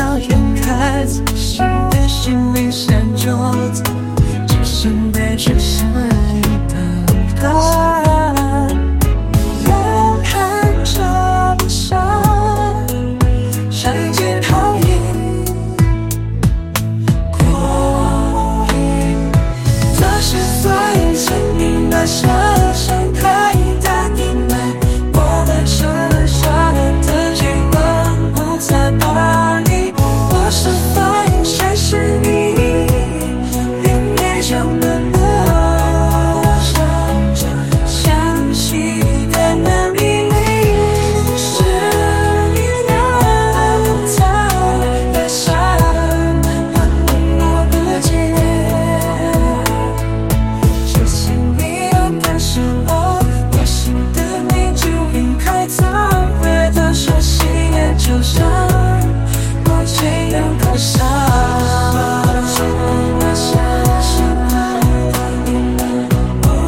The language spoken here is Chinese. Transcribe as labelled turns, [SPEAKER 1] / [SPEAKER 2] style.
[SPEAKER 1] 到也开始的心灵闪着，只剩待执。side